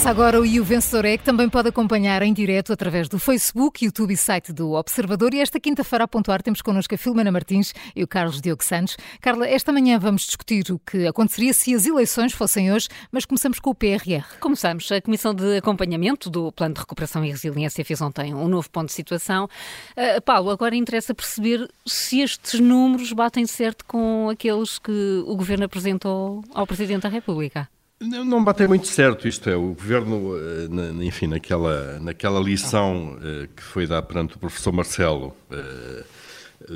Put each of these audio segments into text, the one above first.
Começa agora o E o Vencedor é, que também pode acompanhar em direto através do Facebook, YouTube e site do Observador. E esta quinta-feira, a pontuar, temos connosco a Filomena Martins e o Carlos Diogo Santos. Carla, esta manhã vamos discutir o que aconteceria se as eleições fossem hoje, mas começamos com o PRR. Começamos. A Comissão de Acompanhamento do Plano de Recuperação e Resiliência fez ontem um novo ponto de situação. Uh, Paulo, agora interessa perceber se estes números batem certo com aqueles que o Governo apresentou ao Presidente da República. Não bateu muito certo, isto é, o Governo, eh, enfim, naquela, naquela lição eh, que foi dada perante o professor Marcelo, eh,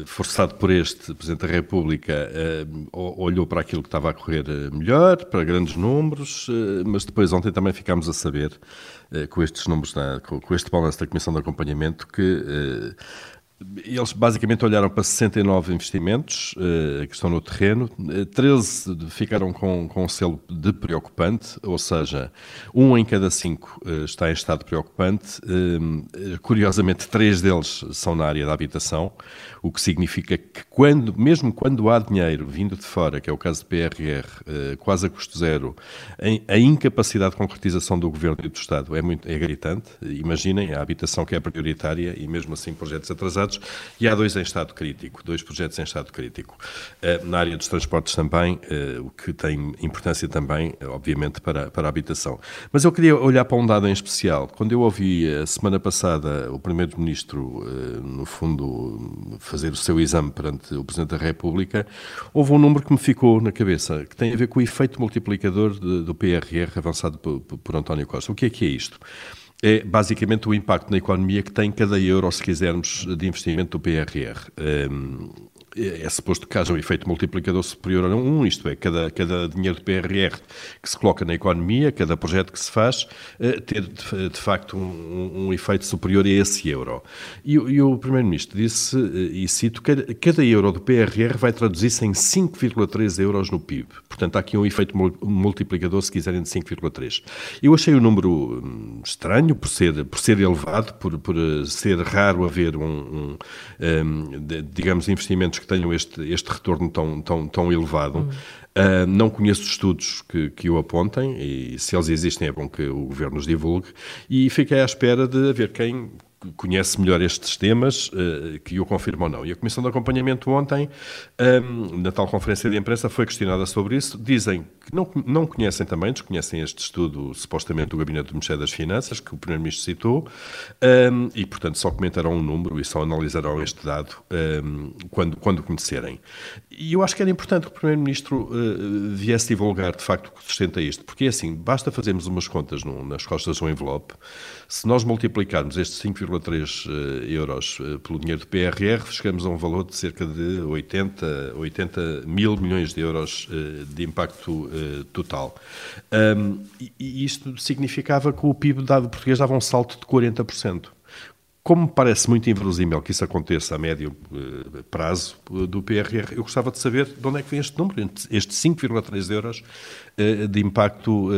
forçado por este Presidente da República, olhou para aquilo que estava a correr melhor, para grandes números, mas depois ontem também ficámos a saber, com estes números, com este balanço da Comissão de Acompanhamento, que eles basicamente olharam para 69 investimentos uh, que estão no terreno, 13 eh, ficaram com, com um selo de preocupante, ou seja, um em cada cinco uh, está em estado preocupante. Uh, curiosamente, três deles são na área da habitação, o que significa que, quando, mesmo quando há dinheiro vindo de fora, que é o caso do PRR, quase a custo zero, a incapacidade de concretização do Governo e do Estado é, muito, é gritante. Imaginem a habitação que é prioritária e mesmo assim projetos atrasados e há dois em estado crítico, dois projetos em estado crítico. Eh, na área dos transportes também, eh, o que tem importância também, obviamente, para, para a habitação. Mas eu queria olhar para um dado em especial. Quando eu ouvi a semana passada o Primeiro-Ministro, eh, no fundo, fazer o seu exame perante o Presidente da República, houve um número que me ficou na cabeça, que tem a ver com o efeito multiplicador do PRR avançado por, por António Costa. O que é que é isto? É basicamente o impacto na economia que tem cada euro, se quisermos, de investimento do PRR. Um, é suposto que haja um efeito multiplicador superior a um, isto é, cada, cada dinheiro do PRR que se coloca na economia, cada projeto que se faz, uh, ter de, de facto um, um, efeito superior a esse euro. E, e o Primeiro-Ministro disse, uh, e cito, que cada euro do PRR vai traduzir-se em 5,3 euros no PIB. Portanto, há aqui um efeito multiplicador, se quiserem, de 5,3. Eu achei o número hum, estranho por ser, por ser elevado, por, por eh, ser raro haver um, um, um digamos, investimentos que tenham este, este retorno tão, tão, tão elevado. Hum. Uh, não conheço estudos que, que o apontem e se eles existem é bom que o Governo os divulgue e fiquei à espera de ver quem conhece melhor estes temas, uh, que o confirma ou não. E a Comissão de Acompanhamento ontem, um, na tal conferência de imprensa, foi questionada sobre isso. Dizem que não, não conhecem também, desconhecem este estudo, supostamente, do Gabinete do Ministério das Finanças, que o Primeiro-Ministro citou, um, e, portanto, só comentarão um número e só analisarão este dado um, quando, quando conhecerem. E eu acho que era importante que o Primeiro-Ministro uh, viesse divulgar, de facto, o que sustenta isto, porque é assim, basta fazermos umas contas nas costas de um envelope, se nós multiplicarmos estes 5,3 uh, euros uh, pelo dinheiro do PRR, chegamos a um valor de cerca de 80, 80 mil milhões de euros de impacto total. Um, e isto significava que o PIB dado português dava um salto de 40%. Como parece muito inverosímil que isso aconteça a médio eh, prazo eh, do PRR, eu gostava de saber de onde é que vem este número, estes 5,3 euros eh, de impacto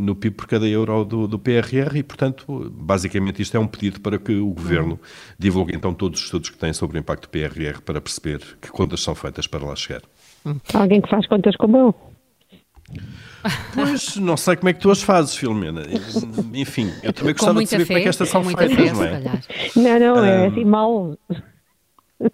no PIB por cada euro do, do, PRR e, portanto, basicamente isto é um pedido para que o Governo divulgue então todos os estudos que tem sobre o impacto do PRR para perceber que contas são feitas para lá chegar. Alguém que faz contas como eu. Pois, não sei como é que tu as fazes, Filomena. Enfim, eu também gostava de saber fé, como é que estas são feitas, não é? Não, não, é assim mal.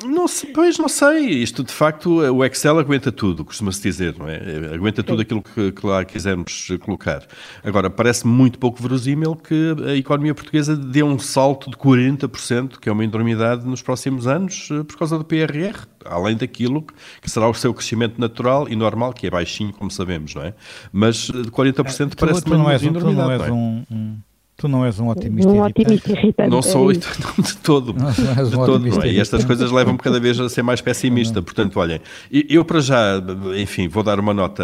Não sei, pois não sei. Isto de facto, o Excel aguenta tudo, costuma-se dizer, não é? Aguenta tudo aquilo que, que, lá quisermos colocar. Agora, parece muito pouco verosímil que a economia portuguesa dê um salto de 40%, que é uma enormidade, nos próximos anos, eh, por causa do PRR, além daquilo que será o seu crescimento natural e normal, que é baixinho, como sabemos, não é? Mas de 40% é, parece uma enormidade. Tu não és, um, um Tu não és um otimista um otimista irritante. Não sou é de todo. Não, não de um todo não é? E estas coisas levam-me cada vez a ser mais pessimista. Portanto, olhem, eu para já, enfim, vou dar uma nota,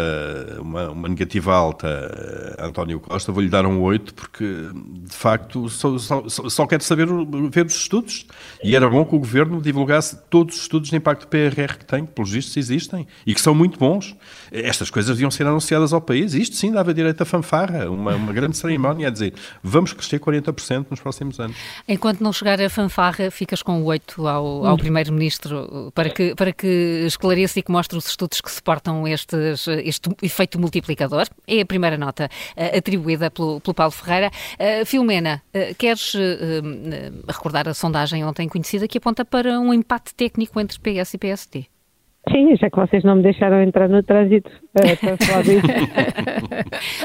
uma, uma negativa alta a António Costa, vou-lhe dar um 8, porque de facto só, só, só quero saber ver os estudos. E era bom que o governo divulgasse todos os estudos de impacto PRR que tem, que pelos vistos existem, e que são muito bons. Estas coisas deviam ser anunciadas ao país. Isto sim dava direito a fanfarra, uma, uma grande cerimónia, a dizer, vamos crescer 40% nos próximos anos. Enquanto não chegar a fanfarra, ficas com o 8 ao, ao. Primeiro-Ministro para que, para que esclareça e que mostre os estudos que suportam estes, este efeito multiplicador. É a primeira nota uh, atribuída pelo, pelo, Paulo Ferreira. Uh, Filomena, uh, queres recordar a sondagem ontem conhecida que aponta para um empate técnico entre PS e PSD? Sim, já que vocês não me deixaram entrar no trânsito uh, para falar disso.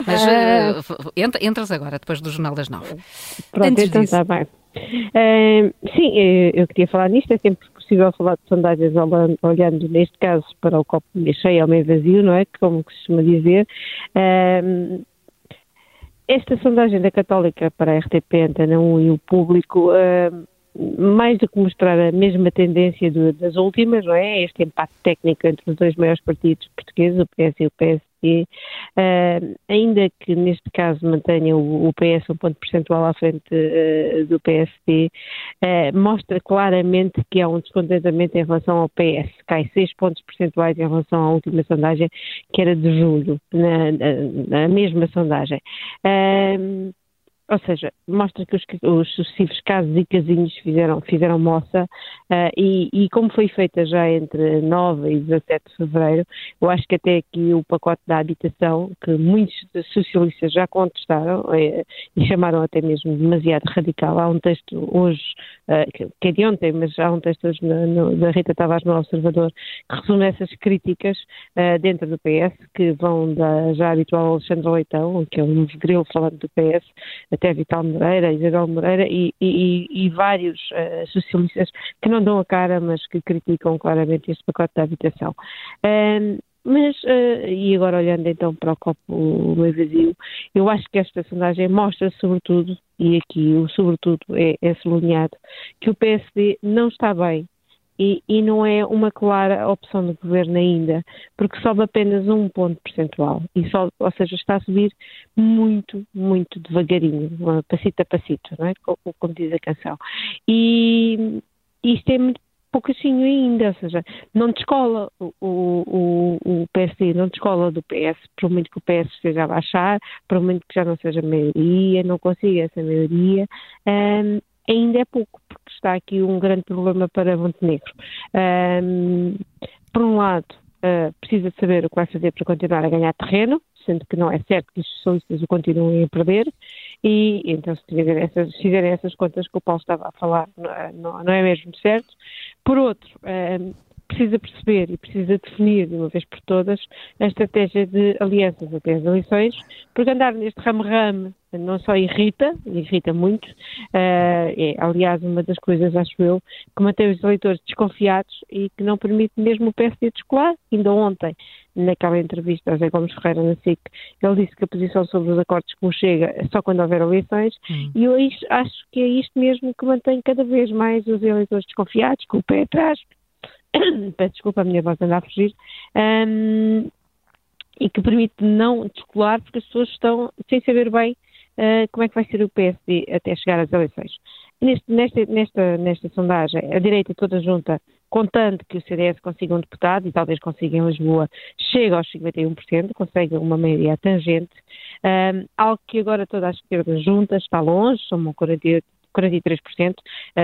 Mas uh, entras agora, depois do Jornal das Nove. Pronto, Antes então está bem. Uh, sim, eu, queria falar nisto, é sempre possível falar de sondagens olhando, neste caso, para o copo meio cheio ou meio vazio, não é? Como costuma dizer. Esta sondagem da Católica para a RTP, Antena 1 e o público mais do que mostrar a mesma tendência do, das últimas, não é? Este empate técnico entre os dois maiores partidos portugueses, o PS e o PSD, uh, ah, ainda que neste caso mantenha o, o, PS um ponto percentual à frente uh, do PSD, uh, ah, mostra claramente que há um descontentamento em relação ao PS. Cai 6 pontos percentuais em relação à última sondagem, que era de julho, na, na, na mesma sondagem. Uh, ou seja, mostra que os, os, sucessivos casos e casinhos fizeram, fizeram moça uh, e, e, como foi feita já entre 9 e 17 de fevereiro, eu acho que até aqui o pacote da habitação, que muitos socialistas já contestaram é, e chamaram até mesmo demasiado radical, há um texto hoje, uh, que é de ontem, mas há um texto hoje no, da Rita Tavares no Observador, que resume essas críticas uh, dentro do PS, que vão da já habitual Alexandre Leitão, que é um grilo falando do PS, até Vital Moreira, Isabel Moreira e, e, e vários uh, socialistas que não dão a cara, mas que criticam claramente este pacote da habitação. Um, mas, uh, e agora olhando então para o copo meio vazio, eu acho que esta sondagem mostra sobretudo, e aqui o sobretudo é, é sublinhado, que o PSD não está bem e, e, não é uma clara opção do governo ainda, porque sobe apenas um ponto percentual, e sobe, ou seja, está a subir muito, muito devagarinho, passito a passito, não é? como, como diz a canção. E isto é muito pouquinho ainda, ou seja, não descola o, o, o PSD, não descola do PS, por muito que o PS esteja a baixar, por muito que já não seja maioria, não consiga essa maioria, um, ainda é pouco, porque está aqui um grande problema para Montenegro. Um, por um lado, uh, precisa saber o que vai fazer para continuar a ganhar terreno, sendo que não é certo que os socialistas o continuem a perder, e então se fizerem essas, fizerem essas contas que o Paulo estava a falar, não é, não é mesmo certo. Por outro, um, precisa perceber e precisa definir de uma vez por todas a estratégia de alianças até as eleições, porque andar neste ramo-ramo não só irrita, irrita muito, uh, é aliás uma das coisas, acho eu, que mantém os eleitores desconfiados e que não permite mesmo o PSD descolar. Ainda ontem, naquela entrevista a José Gomes Ferreira na SIC, ele disse que a posição sobre os acordos com o Chega é só quando houver eleições hum. e eu acho que é isto mesmo que mantém cada vez mais os eleitores desconfiados, com o pé atrás, peço desculpa, a minha voz anda a fugir, um, e que permite não descolar porque as pessoas estão sem saber bem uh, como é que vai ser o PSD até chegar às eleições. Neste, nesta, nesta, nesta sondagem, a direita toda junta, contando que o CDS consiga um deputado, e talvez consiga em Lisboa, chega aos 51%, consegue uma maioria tangente, um, algo que agora toda a esquerda junta está longe, são 48 43%,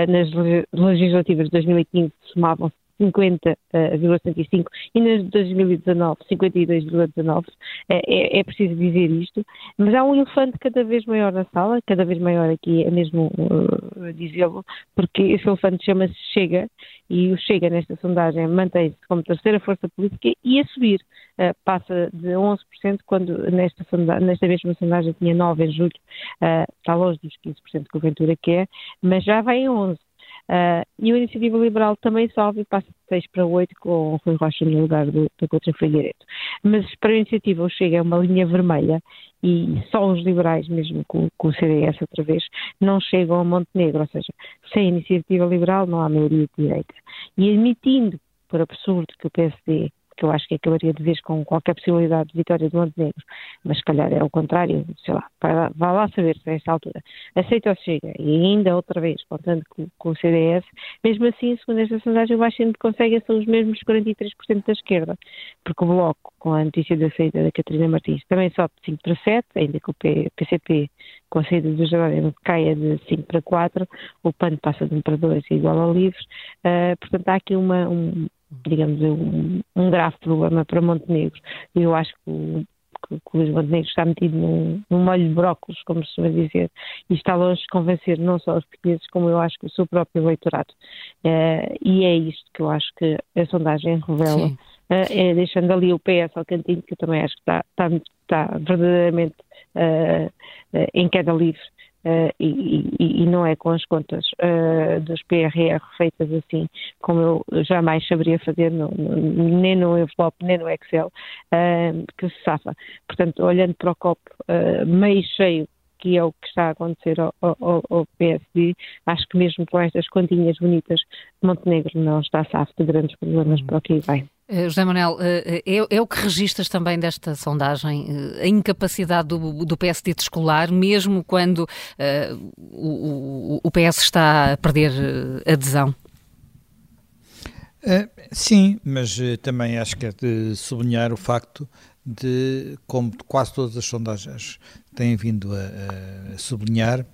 nas legislativas de 2015 somavam 50,75 e nas de 2019 52,19. É, é, é, preciso dizer isto, mas há um elefante cada vez maior na sala, cada vez maior aqui, é mesmo uh, dizê-lo, porque esse elefante chama-se Chega e o Chega nesta sondagem mantém-se como terceira força política e a subir. Uh, passa de 11% quando nesta, sondagem, nesta mesma sondagem tinha 9 em julho, uh, está longe dos 15% que o Ventura quer, mas já vai em 11%. Uh, e a Iniciativa Liberal também sobe e passa de 6 para 8 com o Rui Rocha no lugar do, do Coutinho. Mas para a Iniciativa o Chega é uma linha vermelha e só os liberais, mesmo com, com o CDS outra vez, não chegam a Montenegro, ou seja, sem Iniciativa Liberal não há maioria de direita. E admitindo, por absurdo, que o PSD que eu acho que acabaria de vez com qualquer possibilidade de vitória do Montenegro, mas se calhar é o contrário, sei lá, vá, lá saber se a esta altura. Aceita ou chega, e ainda outra vez, contando com, com o CDS, mesmo assim, segundo esta sondagem, o Baixo consegue são os mesmos 43% da esquerda, porque o Bloco, com a notícia da saída da Catarina Martins, também sobe de 5 para 7, ainda que o PCP com a saída do Jerónimo caia de 5 para 4, o PAN passa de 1 para 2 igual ao Livres. Uh, portanto, há aqui uma, um, digamos, um, um grave problema para Montenegro. Eu acho que o, que, que o Luís Montenegro está metido num, num molho de brócolos, como se costuma dizer, e está longe de convencer não só os portugueses, como eu acho que o seu próprio eleitorado. Uh, e é isto que eu acho que a sondagem revela, uh, é deixando ali o PS ao cantinho, que eu também acho que está, está, está verdadeiramente uh, em queda livre. Uh, e, e, e, não é com as contas uh, dos PRR feitas assim, como eu jamais saberia fazer, no, no, nem no envelope, nem no Excel, uh, que se safa. Portanto, olhando para o copo meio cheio, que é o que está a acontecer ao, ao, ao, PSD, acho que mesmo com estas continhas bonitas, Montenegro não está safo de grandes problemas para o que vai. Uh, José Manuel, uh, é, é, o que registras também desta sondagem, a incapacidade do, do PSD de escolar, mesmo quando o, o, PS está a perder adesão? sim, mas também acho que é de sublinhar o facto de, como quase todas as sondagens têm vindo a, a sublinhar,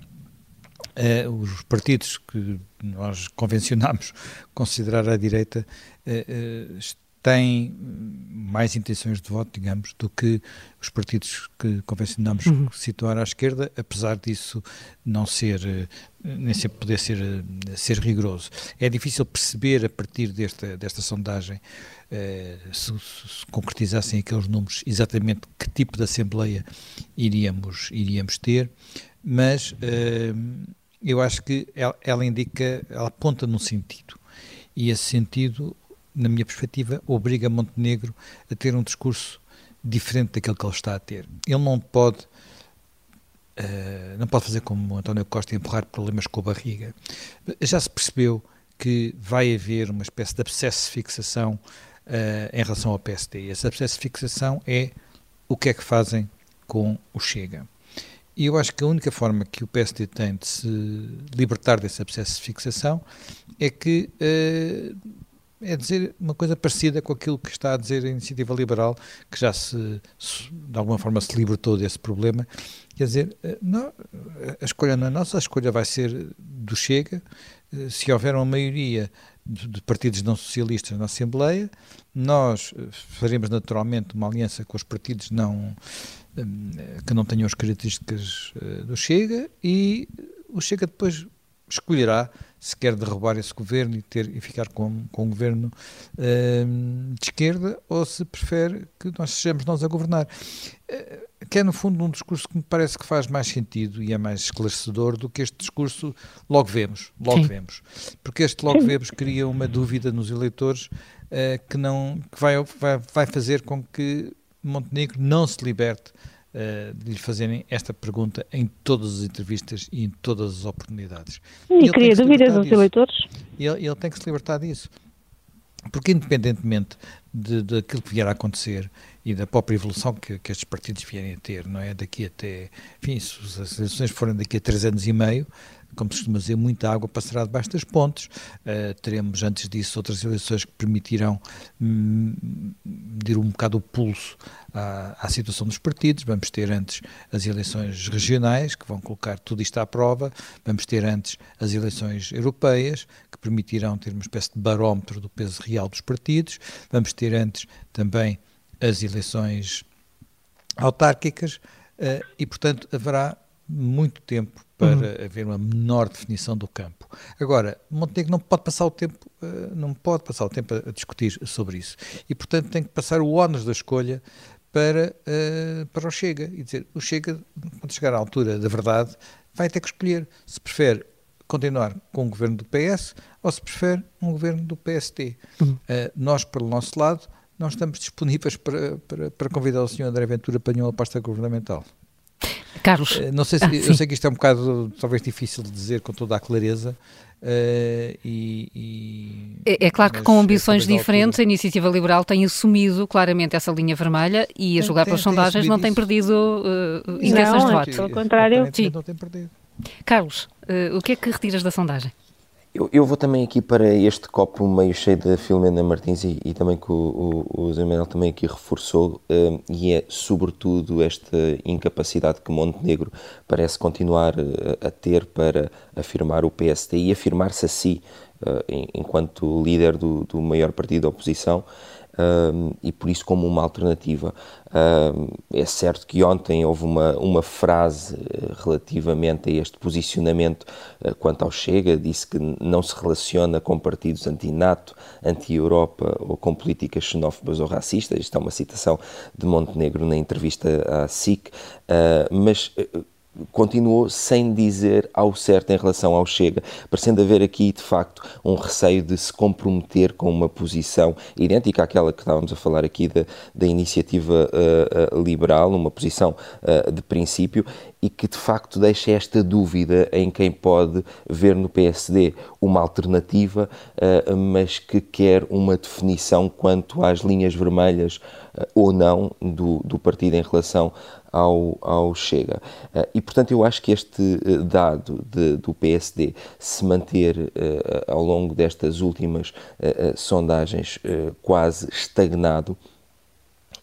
os partidos que nós convencionamos considerar à direita têm mais intenções de voto, digamos, do que os partidos que convencionamos uhum. situar à esquerda, apesar disso não ser, eh, nem sempre poder ser, eh, ser rigoroso. É difícil perceber a partir desta, desta sondagem, eh, se, se concretizassem aqueles números, exatamente que tipo de Assembleia iríamos, iríamos ter, mas eh, eu acho que ela, ela indica, ela aponta num sentido, e esse sentido na minha perspectiva, obriga Montenegro a ter um discurso diferente daquele que ele está a ter. Ele não pode uh, não pode fazer como António Costa empurrar problemas com a barriga. Já se percebeu que vai haver uma espécie de abscesso de fixação uh, em relação ao PSD. Esse abscesso de fixação é o que é que fazem com o Chega. E eu acho que a única forma que o PSD tem de se libertar desse abscesso de fixação é que uh, é dizer uma coisa parecida com aquilo que está a dizer a Iniciativa Liberal, que já se, de alguma forma, se libertou desse problema. Quer dizer, eh, não, a escolha não é nossa, a escolha vai ser do Chega. Eh, se houver uma maioria de partidos não socialistas na Assembleia, nós eh, faremos naturalmente uma aliança com os partidos não, que não tenham as características do Chega e o Chega depois escolherá se quer derrubar esse governo e, ter, e ficar com, com um governo uh, de esquerda ou se prefere que nós sejamos nós a governar. Uh, que é, no fundo, um discurso que me parece que faz mais sentido e é mais esclarecedor do que este discurso logo vemos, logo Sim. vemos. Porque este logo vemos cria uma dúvida nos eleitores uh, que, não, que vai, vai, vai fazer com que Montenegro não se liberte uh, de lhe fazerem esta pergunta em todas as entrevistas e em todas as oportunidades. E, e cria dúvidas aos eleitores? Ele, ele tem que se libertar disso. Porque, independentemente de, daquilo que vier a acontecer e da própria evolução que, que estes partidos vierem a ter, não é? Daqui até, enfim, se as eleições forem daqui a três anos e meio, como se costuma dizer, muita água passará debaixo das pontes. Uh, teremos, antes disso, outras eleições que permitirão hum, medir um bocado o pulso à, à, situação dos partidos. Vamos ter antes as eleições regionais, que vão colocar tudo isto à prova. Vamos ter antes as eleições europeias, que permitirão ter uma espécie de barómetro do peso real dos partidos. Vamos ter antes também as eleições autárquicas uh, e, portanto, haverá muito tempo para uhum. haver uma menor definição do campo. Agora, Montenegro não pode passar o tempo, uh, não pode passar o tempo a, discutir sobre isso. E, portanto, tem que passar o ónus da escolha para, uh, para o Chega. E dizer, o Chega, quando chegar à altura da verdade, vai ter que escolher se prefere continuar com o governo do PS ou se prefere um governo do PST. Uhum. Uh, nós, pelo nosso lado, não estamos disponíveis para, para, para convidar o Sr. André Ventura para nenhuma pasta governamental. Carlos. Uh, não sei se, ah, eu sei que isto é um bocado talvez difícil de dizer com toda a clareza. Uh, e, e, é, é, claro que com ambições diferentes, a Iniciativa Liberal tem assumido claramente essa linha vermelha e, a julgar pelas sondagens, não tem perdido uh, intenções não, de voto. Pelo contrário, sim. Não tem perdido. Carlos, o que é que retiras da sondagem? Eu, eu, vou também aqui para este copo meio cheio da Filomena Martins e, e, também que o, o, o Zé Manuel também aqui reforçou, uh, e é sobretudo esta incapacidade que Montenegro parece continuar uh, a ter para afirmar o PSD e afirmar-se a si uh, enquanto líder do, do maior partido da oposição e por isso como uma alternativa. é certo que ontem houve uma, uma frase eh, relativamente a este posicionamento uh, quanto ao Chega, disse que não se relaciona com partidos anti-NATO, anti-Europa ou com políticas xenófobas ou racistas. Isto é uma citação de Montenegro na entrevista à SIC, uh, mas continuou sem dizer ao certo em relação ao Chega, parecendo haver aqui, de facto, um receio de se comprometer com uma posição idêntica àquela que estávamos a falar aqui da, da iniciativa uh, uh, liberal, uma posição uh, de princípio, e que de facto deixa esta dúvida em quem pode ver no PSD uma alternativa, mas que quer uma definição quanto às linhas vermelhas ou não do, do partido em relação ao, ao Chega. Uh, e, portanto, eu acho que este uh, dado de, do PSD se manter ao longo destas últimas sondagens quase estagnado,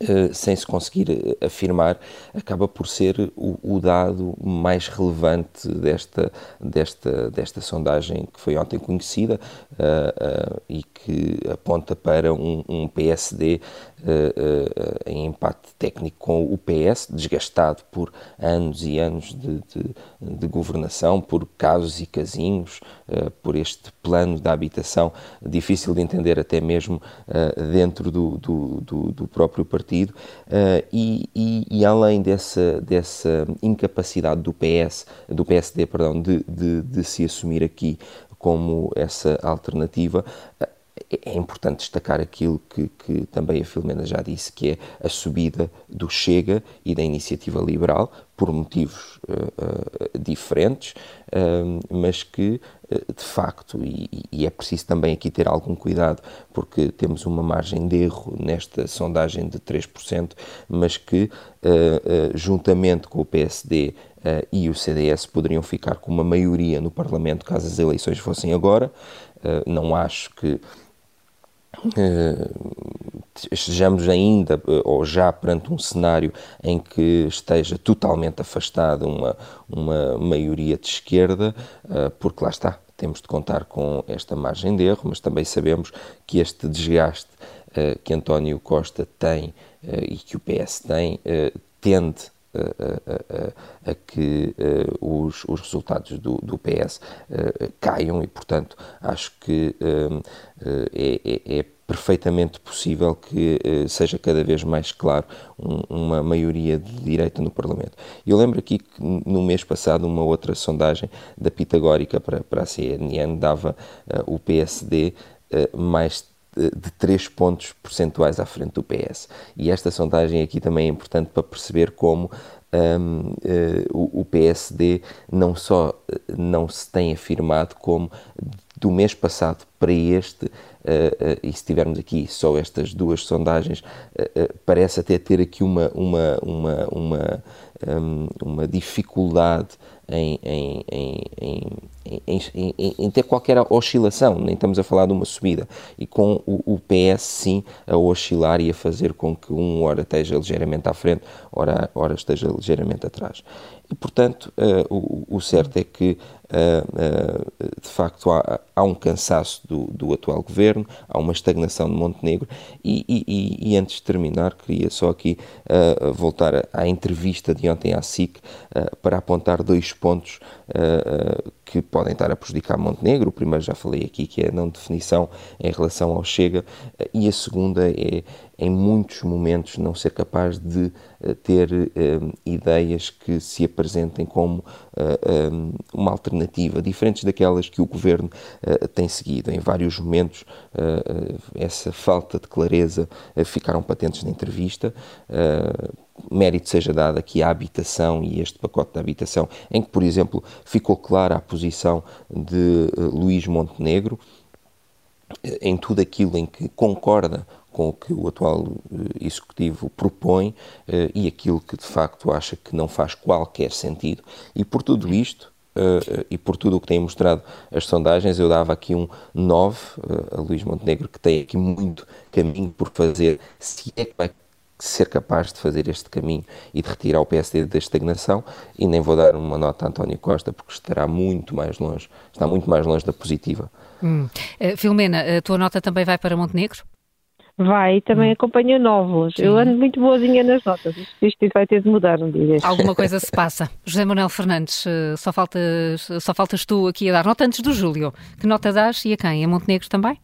Uh, sem se conseguir afirmar, acaba por ser o, o, dado mais relevante desta, desta, desta sondagem que foi ontem conhecida uh, uh, e que aponta para um, um PSD uh, em empate técnico com o PS, desgastado por anos e anos de, de, de governação, por casos e casinhos, uh, por este plano da habitação difícil de entender até mesmo dentro do, do, do, do, próprio partido, e, e, e, além dessa, dessa incapacidade do PS, do PSD, perdão, de, de, de se assumir aqui como essa alternativa, é importante destacar aquilo que, que, também a Filomena já disse, que é a subida do Chega e da iniciativa liberal, por motivos uh, uh, diferentes, uh, mas que, de facto, e, e, é preciso também aqui ter algum cuidado, porque temos uma margem de erro nesta sondagem de 3%, mas que, juntamente com o PSD e o CDS, poderiam ficar com uma maioria no Parlamento caso as eleições fossem agora. não acho que uh, estejamos ainda uh, ou já perante um cenário em que esteja totalmente afastada uma, uma maioria de esquerda, uh, porque lá está, temos de contar com esta margem de erro, mas também sabemos que este desgaste que António Costa tem e que o PS tem tende a, a, a que uh, os, os, resultados do, do PS caiam e, portanto, acho que é, é, é, perfeitamente possível que seja cada vez mais claro um, uma maioria de direita no Parlamento. Eu lembro aqui que no mês passado uma outra sondagem da Pitagórica para, para a CNN dava o PSD mais de 3 pontos percentuais à frente do PS. E esta sondagem aqui também é importante para perceber como um, uh, eh, o, PSD não só eh, não se tem afirmado, como do mês passado para este, uh, uh, e se tivermos aqui só estas duas sondagens, parece até ter aqui uma, uma, uma, uma, um, uma dificuldade em, em, em, em, ter qualquer oscilação, nem estamos a falar de uma subida. E com o, o, PS, sim, a oscilar e a fazer com que um hora esteja ligeiramente à frente, ora, ora esteja ligeiramente atrás. E, portanto, uh, o, o, certo é que, de facto, há, há, um cansaço do, do, atual governo, há uma estagnação de Montenegro, e, e, e antes de terminar, queria só aqui voltar à entrevista de ontem à SIC para apontar dois pontos que podem estar a prejudicar Montenegro. O primeiro já falei aqui, que é a não definição em relação ao Chega, e a segunda é, em muitos momentos, não ser capaz de ter ideias que se apresentem como uh, um, uma alternativa, diferentes daquelas que o governo uh, tem seguido. Em vários momentos, uh, essa falta de clareza ficaram patentes na entrevista. mérito seja dado aqui à habitação e este pacote de habitação, em que, por exemplo, ficou clara a posição de Luís Montenegro em tudo aquilo em que concorda com o que o atual eh, executivo propõe eh, e aquilo que de facto acha que não faz qualquer sentido. E por tudo isto, uh, e por tudo o que têm mostrado as sondagens, eu dava aqui um 9 uh, a Luís Montenegro, que tem aqui muito caminho por fazer, se é que vai ser capaz de fazer este caminho e de retirar o PSD da estagnação e nem vou dar uma nota a António Costa porque estará muito mais longe, está muito mais longe da positiva. Hum. Uh, Filomena, a tua nota também vai para Montenegro? Vai, também hum. acompanha novos. Sim. Eu ando muito boazinha nas notas. Isto, vai ter de mudar um dia. Alguma coisa se passa. José Manuel Fernandes, eh, só faltas, só faltas tu aqui a dar nota antes do Júlio. Que nota dás e a quem? A Montenegro também?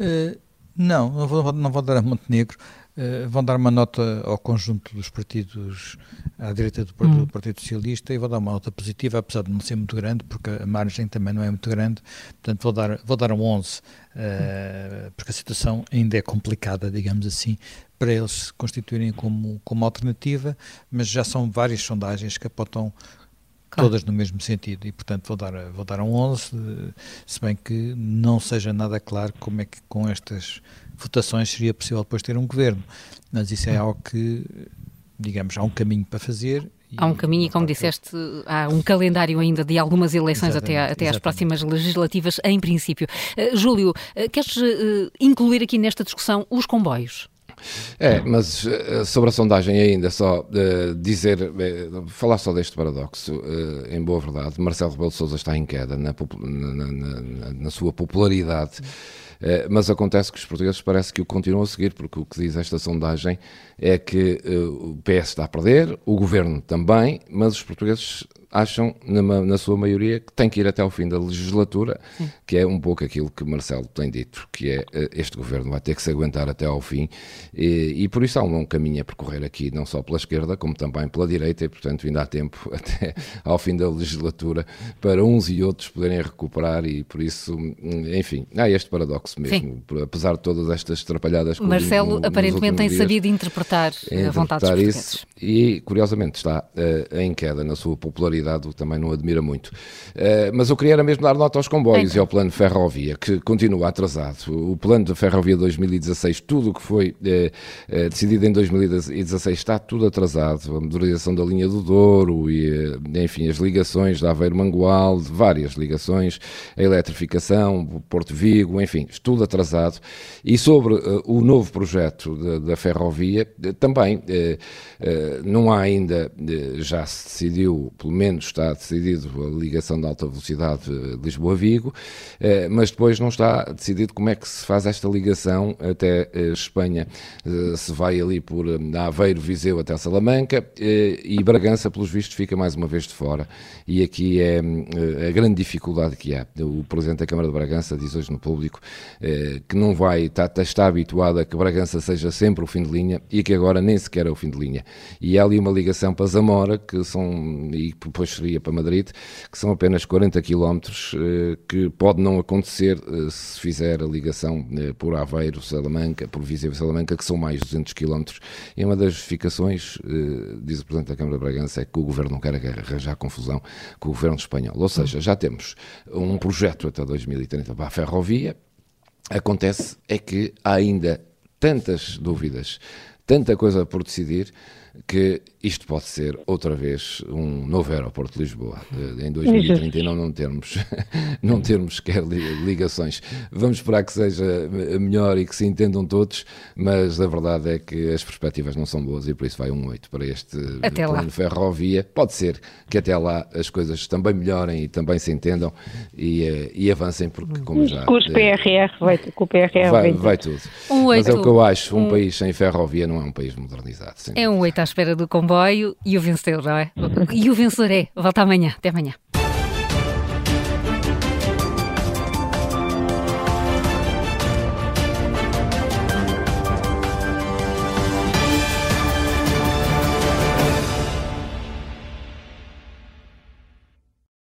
Uh, não, não vou, não vou dar a Montenegro. Uh, vão dar uma nota ao conjunto dos partidos à direita do, hum. do, Partido Socialista e vou dar uma nota positiva, apesar de não ser muito grande, porque a margem também não é muito grande, portanto vou dar, vou dar um 11, uh, eh, porque a situação ainda é complicada, digamos assim, para eles se constituírem como, como alternativa, mas já são várias sondagens que apontam Claro. todas no mesmo sentido e portanto vou dar, vou dar um 11 se bem que não seja nada claro como é que com estas votações seria possível depois ter um governo mas isso é hum. algo que digamos há um caminho para fazer Há um caminho e, como disseste, há um calendário ainda de algumas eleições até, até às próximas legislativas, em princípio. Uh, Júlio, uh, queres uh, incluir aqui nesta discussão os comboios? É, mas sobre a sondagem ainda, só uh, dizer, uh, falar só deste paradoxo, uh, em boa verdade, Marcelo Rebelo de Sousa está em queda na, na, na, na sua popularidade. Uh, mas acontece que os portugueses parece que o continuam a seguir, porque o que diz esta sondagem é que uh, o PS está a perder, o governo também, mas os portugueses acham, na, na, sua maioria, que tem que ir até ao fim da legislatura, Sim. que é um pouco aquilo que Marcelo tem dito, que é eh, este governo vai ter que se aguentar até ao fim, e, e por isso há um longo caminho a percorrer aqui, não só pela esquerda, como também pela direita, e portanto ainda há tempo até ao fim da legislatura para uns e outros poderem recuperar, e por isso, enfim, há este paradoxo mesmo, Sim. apesar de todas estas atrapalhadas. Marcelo no, aparentemente tem dias, sabido interpretar, interpretar a vontade dos isso, E curiosamente está uh, em queda na sua popularidade qualidade também não admira muito. Uh, mas eu queria era mesmo dar nota aos comboios então. e ao plano de ferrovia, que continua atrasado. O plano de ferrovia 2016, tudo o que foi uh, decidido em 2016 está tudo atrasado. A modernização da linha do Douro e, enfim, as ligações da Aveiro-Mangual, várias ligações, a eletrificação, o Porto Vigo, enfim, tudo atrasado. E sobre o novo projeto da ferrovia, também não há ainda, já se decidiu, pelo menos está decidido a ligação de alta velocidade Lisboa-Vigo, eh, mas depois não está decidido como é que se faz esta ligação até eh, Espanha. Eh, se vai ali por Aveiro, Viseu até Salamanca e Bragança, pelos vistos, fica mais uma vez de fora. E aqui é a grande dificuldade que há. O Presidente da Câmara de Bragança diz hoje no público que não vai, está, está habituado a que Bragança seja sempre o fim de linha e que agora nem sequer é o fim de linha. E há ali uma ligação para Zamora, que são, e depois seria para Madrid, que são apenas 40 km, eh, que pode não acontecer eh, se fizer a ligação eh, por Aveiro, Salamanca, por Viseu Salamanca, que são mais de 200 km. E uma das justificações, diz o Presidente da Câmara de Bragança, é que o Governo não quer arranjar confusão com o Governo espanhol. Ou seja, já temos um projeto até 2030 para a ferrovia, acontece é que há ainda tantas dúvidas, tanta coisa por decidir, que isto pode ser outra vez um novo aeroporto de Lisboa. Em 2030 não, não termos, não termos sequer ligações. Vamos esperar que seja melhor e que se entendam todos, mas a verdade é que as perspectivas não são boas e por isso vai um 8 para este até plano lá. ferrovia. Pode ser que até lá as coisas também melhorem e também se entendam e, eh, e avancem, porque como já... Com os PRR, vai, com o PRR vai, vai tudo. Um 8, mas é o que eu acho, um, um país sem ferrovia não é um país modernizado. É um 8 à espera do comboio e o vencedor, não é? E o vencedor é. Volta amanhã. Até amanhã.